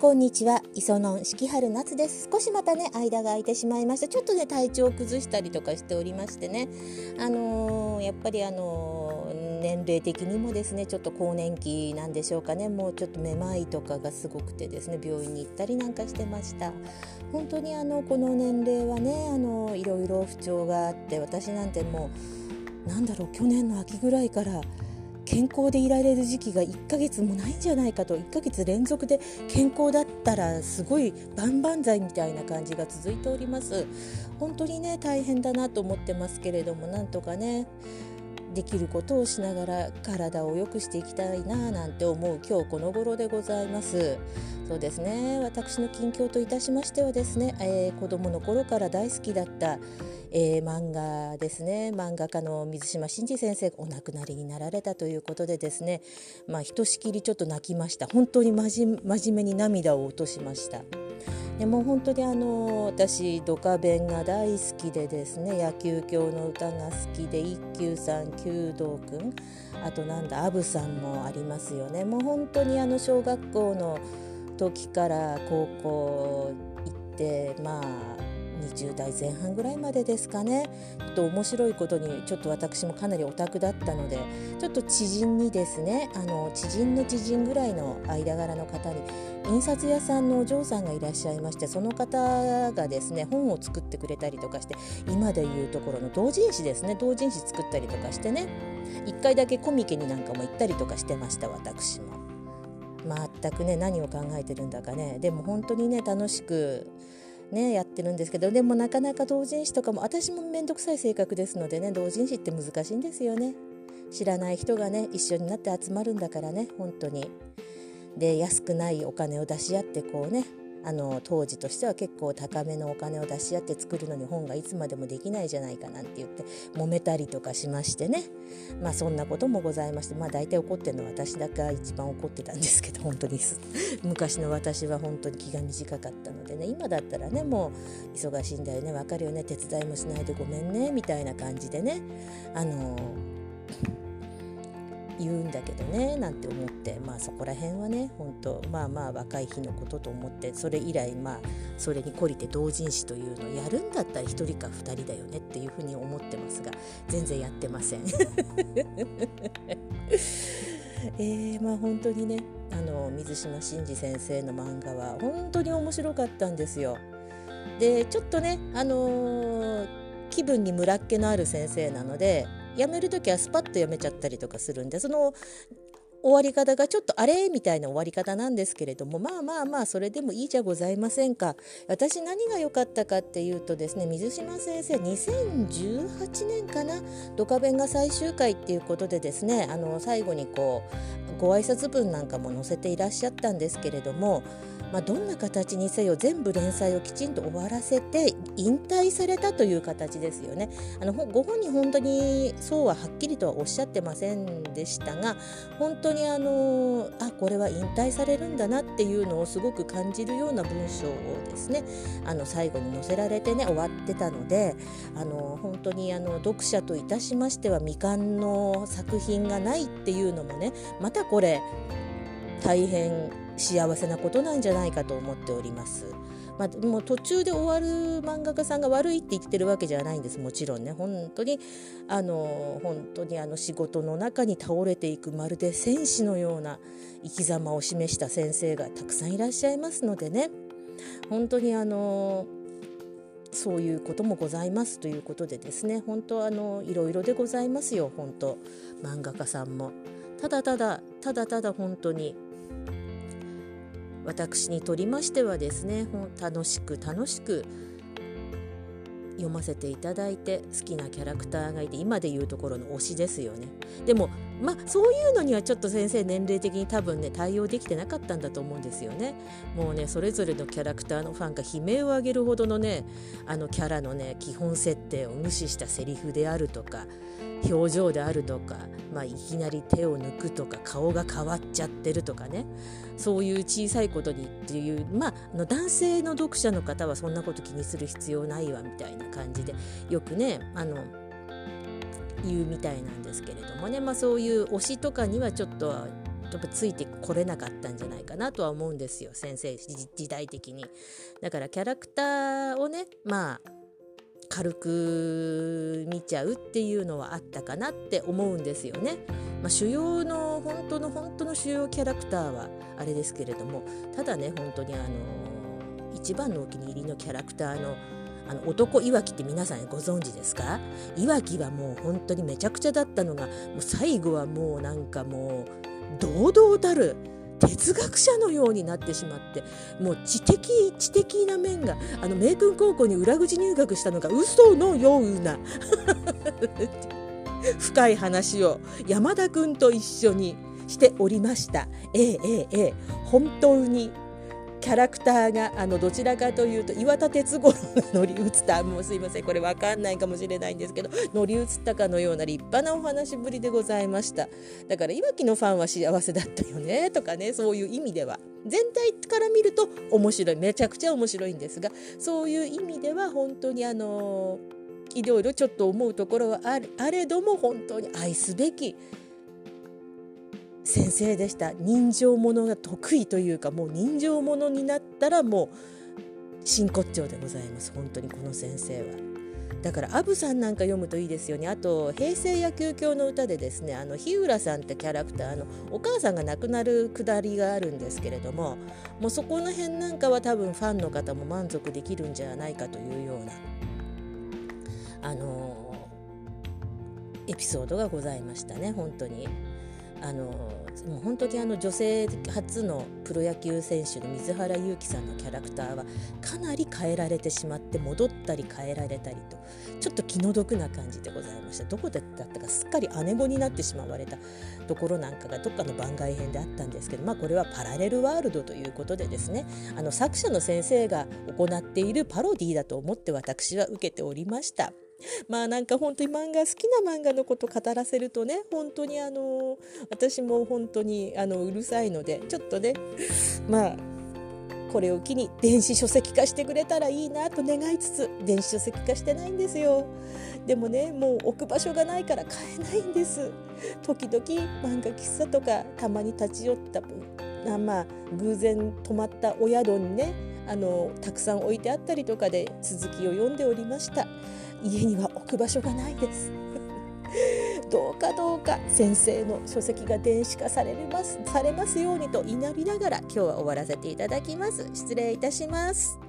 こんにちは。磯野四季春夏です。少しまたね間が空いてしまいました。ちょっとね体調を崩したりとかしておりましてね。あのー、やっぱりあのー、年齢的にもですねちょっと更年期なんでしょうかね。もうちょっとめまいとかがすごくてですね病院に行ったりなんかしてました。本当にあのこの年齢はねあのいろいろ不調があって私なんてもうなんだろう去年の秋ぐらいから健康でいられる時期が1ヶ月もないんじゃないかと1ヶ月連続で健康だったらすごい万々歳みたいな感じが続いております。本当にね大変だなと思ってますけれどもなんとかねできることをしながら体を良くしていきたいななんて思う今日この頃でございます。そうですね。私の近況といたしましてはですね、えー、子供の頃から大好きだったえー、漫画ですね。漫画家の水島新司先生お亡くなりになられたということでですね。まあひとしきりちょっと泣きました。本当に真面目に涙を落としました。でも本当にあの私ドカベンが大好きでですね野球教の歌が好きで一休さん弓道くんあとなんだアブさんもありますよね。もう本当にあの小学校の時から高校行ってまあ20代前半ぐらいまでですかね。と面白いことにちょっと私もかなりオタクだったのでちょっと知人にですねあの知人の知人ぐらいの間柄の方に印刷屋さんのお嬢さんがいらっしゃいましてその方がですね本を作ってくれたりとかして今でいうところの同人誌ですね。同人誌作ったりとかしてね。1回だけコミケになんかも行ったりとかしてました私も。全くね何を考えてるんだかね。でも本当にね楽しくね、やってるんですけどでもなかなか同人誌とかも私も面倒くさい性格ですのでね同人誌って難しいんですよね。知らない人がね一緒になって集まるんだからね本当に。で安くないお金を出し合ってこうねあの当時としては結構高めのお金を出し合って作るのに本がいつまでもできないじゃないかなんて言って揉めたりとかしましてね。まあそんなこともございましてまあ大体怒ってるのは私だけが一番怒ってたんですけど 本当に。昔の私は本当に気が短かったのでね。今だったらねもう忙しいんだよね。分かるよね。手伝いもしないでごめんね。みたいな感じでね。あの言うんだけどねなんて思ってまあそこら辺はね本当まあまあ若い日のことと思ってそれ以来まあそれに懲りて同人誌というのをやるんだったら1人か2人だよねっていうふうに思ってますが全然やってません。えー、まあ本当にねあの水島新司先生の漫画は本当に面白かったんですよ。でちょっとねあのー、気分に村っ気のある先生なので辞める時はスパッと辞めちゃったりとかするんでその終わり方がちょっとあれみたいな終わり方なんですけれどもまあまあまあそれでもいいじゃございませんか。私何が良かったかっていうとですね水島先生2018年かな「ドカベン」が最終回っていうことでですねあの最後にこうご挨拶文なんかも載せていらっしゃったんですけれどもまあ、どんな形にせよ全部連載をきちんと終わらせて引退されたという形ですよね。あのご本人本当にそうははっきりとはおっしゃってませんでしたが本当にあのあこれは引退されるんだなっていうのをすごく感じるような文章をですねあの最後に載せられてね終わってたのであの本当にあの読者といたしましては未完の作品がないっていうのもねまたこれ大変幸せなことなんじゃないかと思っております。まあ、もう途中で終わる漫画家さんが悪いって言ってるわけじゃないんです。もちろんね。本当にあの本当にあの仕事の中に倒れていくまるで戦士のような生き様を示した先生がたくさんいらっしゃいますのでね。本当にあのそういうこともございますということでですね。本当あのいろいろでございますよ。本当漫画家さんも。ただただただただ本当に私にとりましてはですね楽しく楽しく読ませていただいて好きなキャラクターがいて今でいうところの推しですよね。でもまあそういうのにはちょっと先生年齢的に多分ね対応できてなかったんだと思うんですよね。もうねそれぞれのキャラクターのファンが悲鳴を上げるほどのねあのキャラのね基本設定を無視したセリフであるとか表情であるとか、まあ、いきなり手を抜くとか顔が変わっちゃってるとかねそういう小さいことにっていう、まあ、の男性の読者の方はそんなこと気にする必要ないわみたいな感じでよくねあの言うみたいなんですけれどもね、まあ、そういう推しとかにはちょっとっぱついてこれなかったんじゃないかなとは思うんですよ先生時代的に。だからキャラクターをねまあ軽く見ちゃうっていうのはあったかなって思うんですよね。まあ、主要の本当の本当の主要キャラクターはあれですけれどもただね本当にあの一番のお気に入りのキャラクターのあの男いわきって皆さんご存知ですか？いわきはもう本当にめちゃくちゃだったのがもう最後はもうなんかもう堂々たる哲学者のようになってしまってもう知的知的な面があの明君高校に裏口入学したのが嘘のような 深い話を山田君と一緒にしておりました。ええええええ、本当にキャラクターがあのどちらかというと岩田哲五郎が乗り移った。もうすいません。これ分かんないかもしれないんですけど乗り移ったかのような立派なお話ぶりでございました。だからいわきのファンは幸せだったよねとかねそういう意味では。全体から見ると面白いめちゃくちゃ面白いんですがそういう意味では本当にあのいろいろちょっと思うところはあれども本当に愛すべき先生でした人情ものが得意というかもう人情ものになったらもう真骨頂でございます本当にこの先生は。だからアブさんなんか読むといいですよねあと平成野球教の歌でですねあの日浦さんってキャラクターのお母さんが亡くなるくだりがあるんですけれどももうそこの辺なんかは多分ファンの方も満足できるんじゃないかというようなあのエピソードがございましたね本当に。あのもう本当にあの女性初のプロ野球選手の水原勇気さんのキャラクターはかなり変えられてしまって戻ったり変えられたりとちょっと気の毒な感じでございましたどこだったかすっかり姉子になってしまわれたところなんかがどっかの番外編であったんですけどまあこれはパラレルワールドということでですねあの作者の先生が行っているパロディーだと思って私は受けておりました。まあなんか本当に漫画好きな漫画のこと語らせるとね本当にあの私も本当にあのうるさいのでちょっとねまあこれを機に電子書籍化してくれたらいいなと願いつつ電子書籍化してないんですよ。でもねもう置く場所がないから買えないんです。時々漫画喫茶とかたまに立ち寄ったまあ偶然泊まったお宿にねあのたくさん置いてあったりとかで続きを読んでおりました。家には置く場所がないです。どうかどうか先生の書籍が電子化されますされますようにと祈りながら今日は終わらせていただきます。失礼いたします。